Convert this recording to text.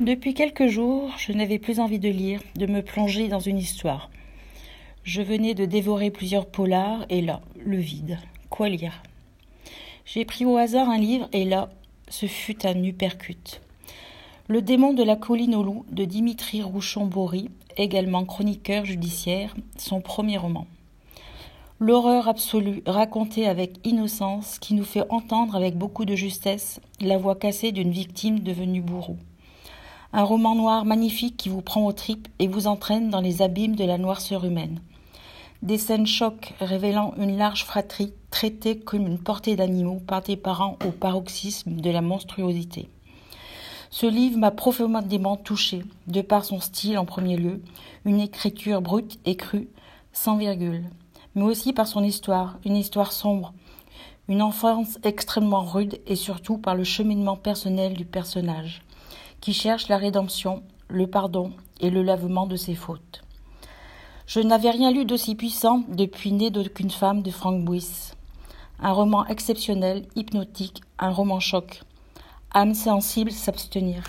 Depuis quelques jours, je n'avais plus envie de lire, de me plonger dans une histoire. Je venais de dévorer plusieurs polars et là, le vide. Quoi lire? J'ai pris au hasard un livre et là, ce fut un uppercut. Le démon de la colline aux loups de Dimitri Rouchon-Bory, également chroniqueur judiciaire, son premier roman. L'horreur absolue racontée avec innocence qui nous fait entendre avec beaucoup de justesse la voix cassée d'une victime devenue bourreau. Un roman noir magnifique qui vous prend aux tripes et vous entraîne dans les abîmes de la noirceur humaine. Des scènes chocs révélant une large fratrie traitée comme une portée d'animaux par des parents au paroxysme de la monstruosité. Ce livre m'a profondément touché, de par son style en premier lieu, une écriture brute et crue, sans virgule, mais aussi par son histoire, une histoire sombre, une enfance extrêmement rude et surtout par le cheminement personnel du personnage qui cherche la rédemption, le pardon et le lavement de ses fautes. Je n'avais rien lu d'aussi puissant depuis Né d'aucune femme de Frank Buis. Un roman exceptionnel, hypnotique, un roman choc. Âme sensible s'abstenir.